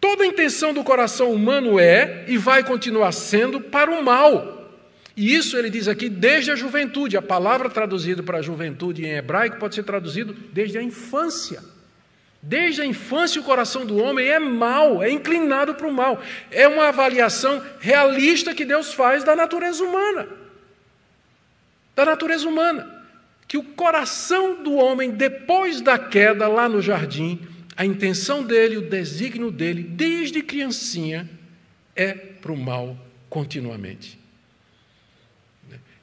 Toda a intenção do coração humano é e vai continuar sendo para o mal. E isso ele diz aqui desde a juventude. A palavra traduzida para juventude em hebraico pode ser traduzido desde a infância. Desde a infância, o coração do homem é mau, é inclinado para o mal. É uma avaliação realista que Deus faz da natureza humana. Da natureza humana. Que o coração do homem, depois da queda lá no jardim, a intenção dele, o desígnio dele, desde criancinha, é para o mal continuamente.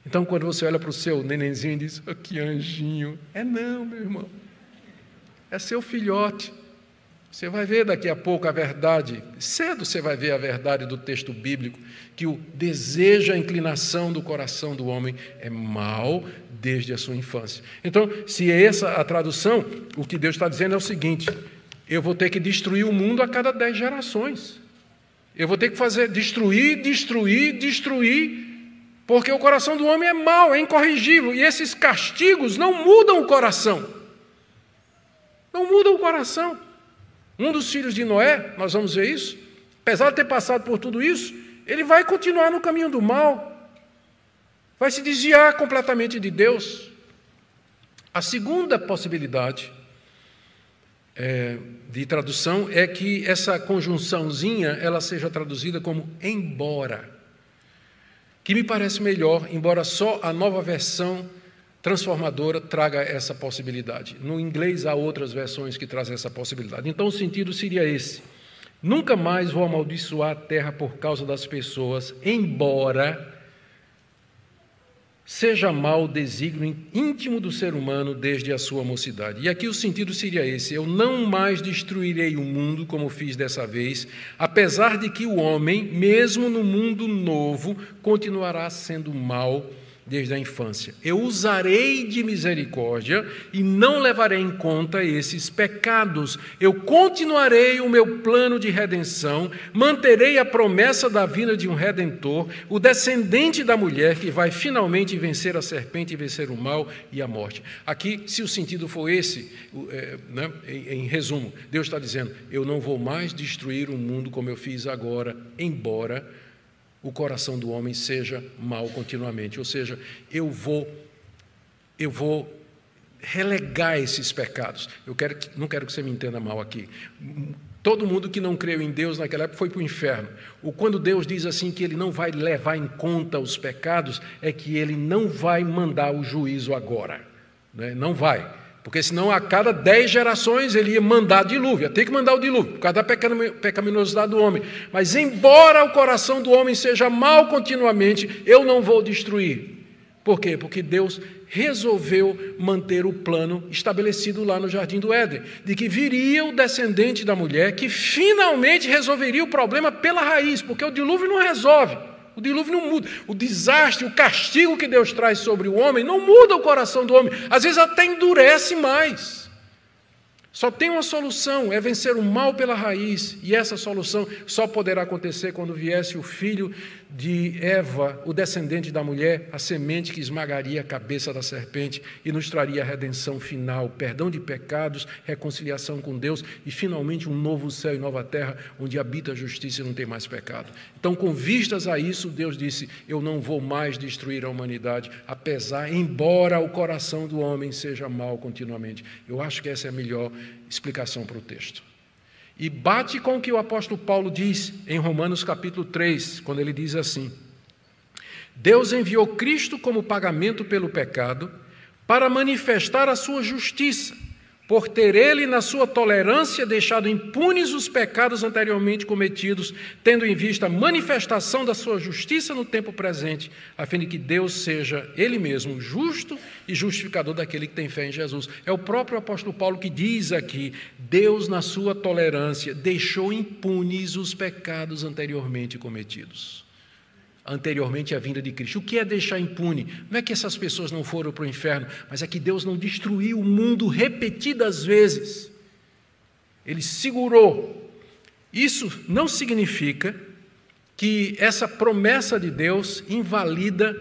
Então, quando você olha para o seu nenenzinho e diz, oh, que anjinho, é não, meu irmão é seu filhote. Você vai ver daqui a pouco a verdade, cedo você vai ver a verdade do texto bíblico, que o desejo, a inclinação do coração do homem é mal desde a sua infância. Então, se é essa a tradução, o que Deus está dizendo é o seguinte: eu vou ter que destruir o mundo a cada dez gerações. Eu vou ter que fazer destruir, destruir, destruir, porque o coração do homem é mau, é incorrigível, e esses castigos não mudam o coração. Não muda o coração. Um dos filhos de Noé, nós vamos ver isso, apesar de ter passado por tudo isso, ele vai continuar no caminho do mal, vai se desviar completamente de Deus. A segunda possibilidade é, de tradução é que essa conjunçãozinha ela seja traduzida como embora, que me parece melhor, embora só a nova versão transformadora traga essa possibilidade. No inglês há outras versões que trazem essa possibilidade. Então o sentido seria esse: nunca mais vou amaldiçoar a terra por causa das pessoas, embora seja mal o desígnio íntimo do ser humano desde a sua mocidade. E aqui o sentido seria esse: eu não mais destruirei o mundo como fiz dessa vez, apesar de que o homem, mesmo no mundo novo, continuará sendo mal desde a infância. Eu usarei de misericórdia e não levarei em conta esses pecados. Eu continuarei o meu plano de redenção, manterei a promessa da vinda de um redentor, o descendente da mulher que vai finalmente vencer a serpente vencer o mal e a morte. Aqui, se o sentido for esse, é, né, em, em resumo, Deus está dizendo: eu não vou mais destruir o mundo como eu fiz agora, embora o coração do homem seja mal continuamente. Ou seja, eu vou eu vou relegar esses pecados. Eu quero não quero que você me entenda mal aqui. Todo mundo que não creu em Deus naquela época foi para o inferno. O quando Deus diz assim que ele não vai levar em conta os pecados, é que ele não vai mandar o juízo agora. Né? Não vai. Porque senão a cada dez gerações ele ia mandar dilúvio, ia ter que mandar o dilúvio, por causa da pecaminosidade do homem. Mas embora o coração do homem seja mau continuamente, eu não vou destruir. Por quê? Porque Deus resolveu manter o plano estabelecido lá no Jardim do Éden, de que viria o descendente da mulher que finalmente resolveria o problema pela raiz, porque o dilúvio não resolve. O dilúvio não muda. O desastre, o castigo que Deus traz sobre o homem não muda o coração do homem. Às vezes até endurece mais. Só tem uma solução, é vencer o mal pela raiz, e essa solução só poderá acontecer quando viesse o filho de Eva, o descendente da mulher, a semente que esmagaria a cabeça da serpente e nos traria a redenção final, perdão de pecados, reconciliação com Deus e finalmente um novo céu e nova terra onde habita a justiça e não tem mais pecado. Então, com vistas a isso, Deus disse: Eu não vou mais destruir a humanidade, apesar, embora o coração do homem seja mau continuamente. Eu acho que essa é a melhor explicação para o texto. E bate com o que o apóstolo Paulo diz em Romanos capítulo 3, quando ele diz assim: Deus enviou Cristo como pagamento pelo pecado para manifestar a sua justiça, por ter ele, na sua tolerância, deixado impunes os pecados anteriormente cometidos, tendo em vista a manifestação da sua justiça no tempo presente, a fim de que Deus seja ele mesmo justo e justificador daquele que tem fé em Jesus. É o próprio apóstolo Paulo que diz aqui: Deus, na sua tolerância, deixou impunes os pecados anteriormente cometidos anteriormente à vinda de Cristo. O que é deixar impune? Não é que essas pessoas não foram para o inferno, mas é que Deus não destruiu o mundo repetidas vezes. Ele segurou. Isso não significa que essa promessa de Deus invalida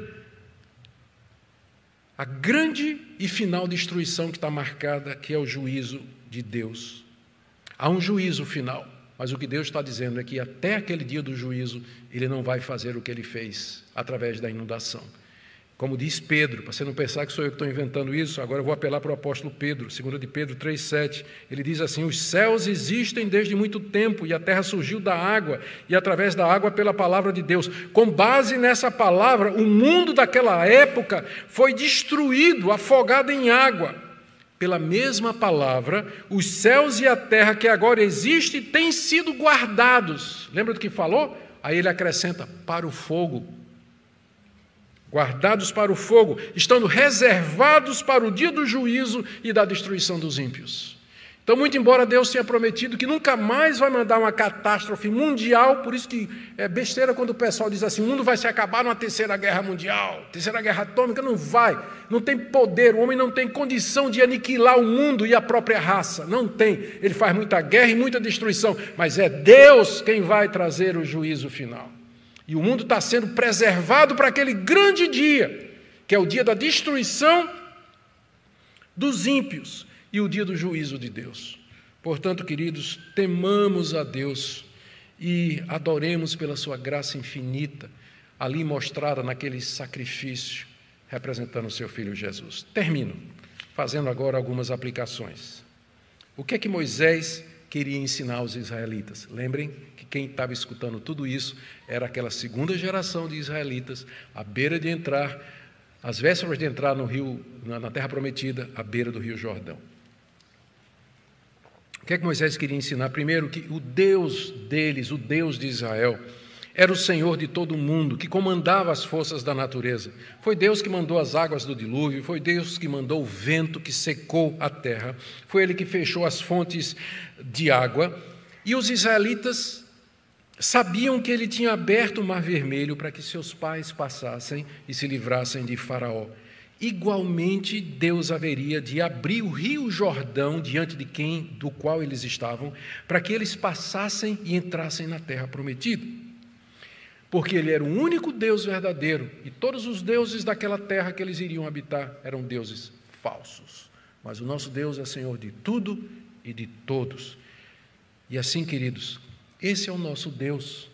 a grande e final destruição que está marcada, que é o juízo de Deus. Há um juízo final. Mas o que Deus está dizendo é que até aquele dia do juízo, ele não vai fazer o que ele fez através da inundação. Como diz Pedro, para você não pensar que sou eu que estou inventando isso, agora eu vou apelar para o apóstolo Pedro, 2 de Pedro 3,7. Ele diz assim: Os céus existem desde muito tempo, e a terra surgiu da água, e através da água pela palavra de Deus. Com base nessa palavra, o mundo daquela época foi destruído, afogado em água pela mesma palavra, os céus e a terra que agora existem têm sido guardados. Lembra do que falou? Aí ele acrescenta: para o fogo. Guardados para o fogo, estando reservados para o dia do juízo e da destruição dos ímpios. Então, muito embora Deus tenha prometido que nunca mais vai mandar uma catástrofe mundial, por isso que é besteira quando o pessoal diz assim: o mundo vai se acabar numa terceira guerra mundial, terceira guerra atômica, não vai, não tem poder, o homem não tem condição de aniquilar o mundo e a própria raça, não tem. Ele faz muita guerra e muita destruição, mas é Deus quem vai trazer o juízo final. E o mundo está sendo preservado para aquele grande dia, que é o dia da destruição dos ímpios e o dia do juízo de Deus. Portanto, queridos, temamos a Deus e adoremos pela sua graça infinita, ali mostrada naquele sacrifício, representando o seu filho Jesus. Termino fazendo agora algumas aplicações. O que é que Moisés queria ensinar aos israelitas? Lembrem que quem estava escutando tudo isso era aquela segunda geração de israelitas, à beira de entrar, às vésperas de entrar no rio, na terra prometida, à beira do rio Jordão que é que Moisés queria ensinar? Primeiro, que o Deus deles, o Deus de Israel, era o Senhor de todo o mundo, que comandava as forças da natureza. Foi Deus que mandou as águas do dilúvio, foi Deus que mandou o vento que secou a terra, foi Ele que fechou as fontes de água. E os israelitas sabiam que Ele tinha aberto o Mar Vermelho para que seus pais passassem e se livrassem de Faraó. Igualmente, Deus haveria de abrir o rio Jordão diante de quem, do qual eles estavam, para que eles passassem e entrassem na terra prometida. Porque ele era o único Deus verdadeiro e todos os deuses daquela terra que eles iriam habitar eram deuses falsos. Mas o nosso Deus é Senhor de tudo e de todos. E assim, queridos, esse é o nosso Deus.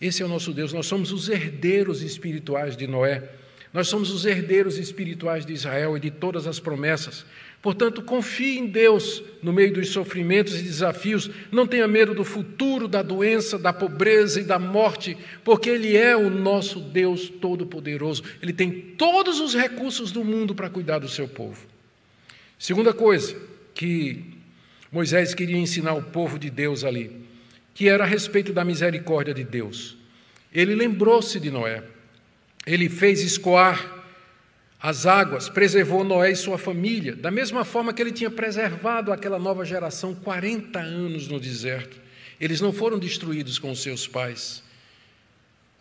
Esse é o nosso Deus. Nós somos os herdeiros espirituais de Noé. Nós somos os herdeiros espirituais de Israel e de todas as promessas. Portanto, confie em Deus no meio dos sofrimentos e desafios. Não tenha medo do futuro, da doença, da pobreza e da morte, porque Ele é o nosso Deus Todo-Poderoso. Ele tem todos os recursos do mundo para cuidar do seu povo. Segunda coisa que Moisés queria ensinar o povo de Deus ali, que era a respeito da misericórdia de Deus. Ele lembrou-se de Noé. Ele fez escoar as águas, preservou Noé e sua família, da mesma forma que ele tinha preservado aquela nova geração 40 anos no deserto. Eles não foram destruídos com seus pais,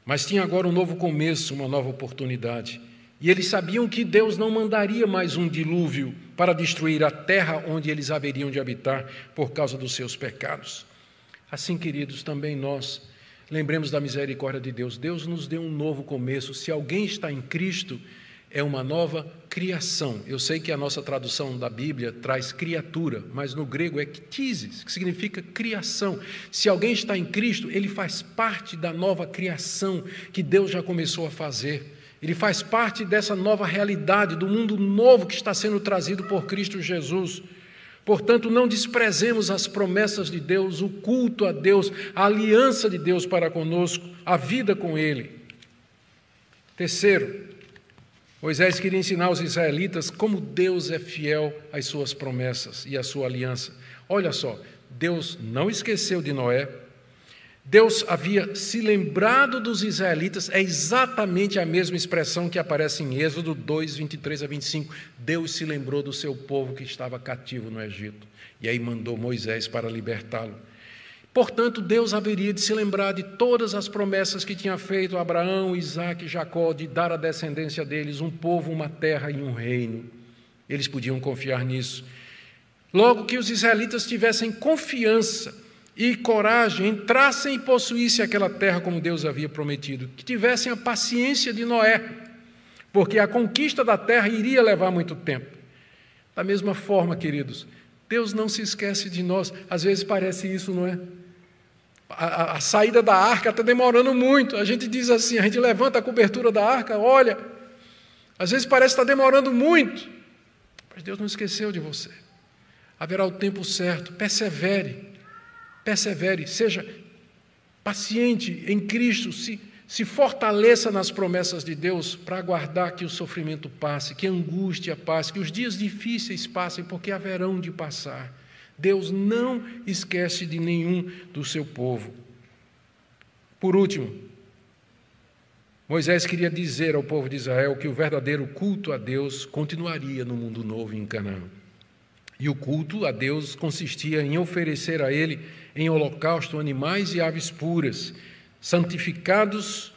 mas tinha agora um novo começo, uma nova oportunidade. E eles sabiam que Deus não mandaria mais um dilúvio para destruir a terra onde eles haveriam de habitar por causa dos seus pecados. Assim, queridos, também nós Lembremos da misericórdia de Deus. Deus nos deu um novo começo. Se alguém está em Cristo, é uma nova criação. Eu sei que a nossa tradução da Bíblia traz criatura, mas no grego é ktisis, que significa criação. Se alguém está em Cristo, ele faz parte da nova criação que Deus já começou a fazer. Ele faz parte dessa nova realidade, do mundo novo que está sendo trazido por Cristo Jesus. Portanto, não desprezemos as promessas de Deus, o culto a Deus, a aliança de Deus para conosco, a vida com Ele. Terceiro, Moisés queria ensinar aos israelitas como Deus é fiel às suas promessas e à sua aliança. Olha só, Deus não esqueceu de Noé. Deus havia se lembrado dos israelitas, é exatamente a mesma expressão que aparece em Êxodo 2, 23 a 25. Deus se lembrou do seu povo que estava cativo no Egito, e aí mandou Moisés para libertá-lo. Portanto, Deus haveria de se lembrar de todas as promessas que tinha feito a Abraão, Isaac e Jacó, de dar à descendência deles um povo, uma terra e um reino. Eles podiam confiar nisso. Logo que os israelitas tivessem confiança e coragem, entrassem e possuíssem aquela terra como Deus havia prometido, que tivessem a paciência de Noé, porque a conquista da terra iria levar muito tempo. Da mesma forma, queridos, Deus não se esquece de nós. Às vezes parece isso, não é? A, a, saída da arca está demorando muito. A gente diz assim, a gente levanta a cobertura da arca, olha, às vezes parece que está demorando muito, mas Deus não esqueceu de você. Haverá o tempo certo, persevere, persevere, seja paciente em Cristo, se, se fortaleça nas promessas de Deus para aguardar que o sofrimento passe, que a angústia passe, que os dias difíceis passem, porque haverão de passar. Deus não esquece de nenhum do seu povo. Por último, Moisés queria dizer ao povo de Israel que o verdadeiro culto a Deus continuaria no mundo novo em Canaã. E o culto a Deus consistia em oferecer a Ele em holocausto animais e aves puras, santificados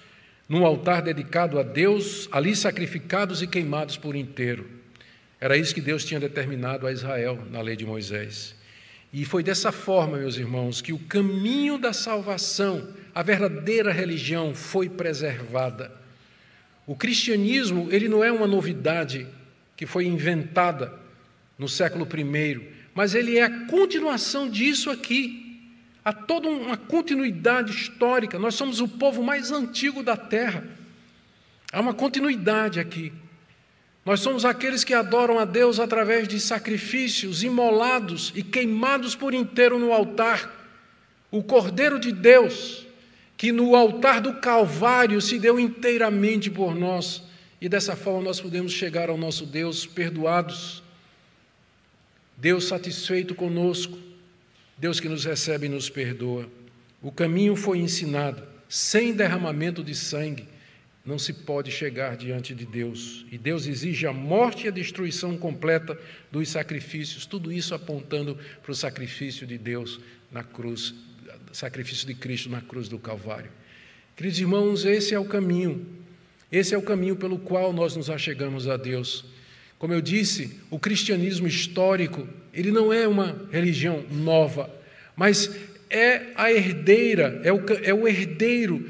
num altar dedicado a Deus, ali sacrificados e queimados por inteiro. Era isso que Deus tinha determinado a Israel na lei de Moisés. E foi dessa forma, meus irmãos, que o caminho da salvação, a verdadeira religião, foi preservada. O cristianismo, ele não é uma novidade que foi inventada no século I, mas ele é a continuação disso aqui. Há toda uma continuidade histórica. Nós somos o povo mais antigo da terra. Há uma continuidade aqui. Nós somos aqueles que adoram a Deus através de sacrifícios imolados e queimados por inteiro no altar. O Cordeiro de Deus, que no altar do Calvário se deu inteiramente por nós, e dessa forma nós podemos chegar ao nosso Deus perdoados. Deus satisfeito conosco, Deus que nos recebe e nos perdoa. O caminho foi ensinado, sem derramamento de sangue não se pode chegar diante de Deus. E Deus exige a morte e a destruição completa dos sacrifícios, tudo isso apontando para o sacrifício de Deus na cruz, sacrifício de Cristo na cruz do Calvário. Queridos irmãos, esse é o caminho, esse é o caminho pelo qual nós nos achegamos a Deus. Como eu disse, o cristianismo histórico, ele não é uma religião nova, mas é a herdeira, é o, é o herdeiro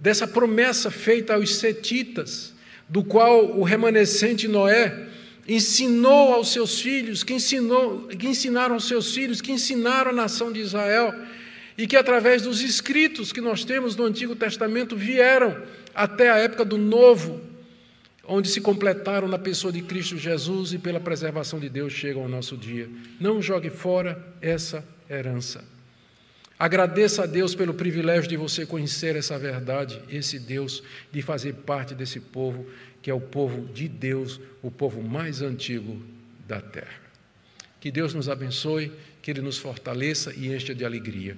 dessa promessa feita aos setitas, do qual o remanescente Noé ensinou aos seus filhos, que, ensinou, que ensinaram aos seus filhos, que ensinaram a nação de Israel, e que através dos escritos que nós temos no Antigo Testamento vieram até a época do Novo, onde se completaram na pessoa de Cristo Jesus e pela preservação de Deus chegam ao nosso dia. Não jogue fora essa herança. Agradeça a Deus pelo privilégio de você conhecer essa verdade, esse Deus, de fazer parte desse povo, que é o povo de Deus, o povo mais antigo da terra. Que Deus nos abençoe, que Ele nos fortaleça e encha de alegria.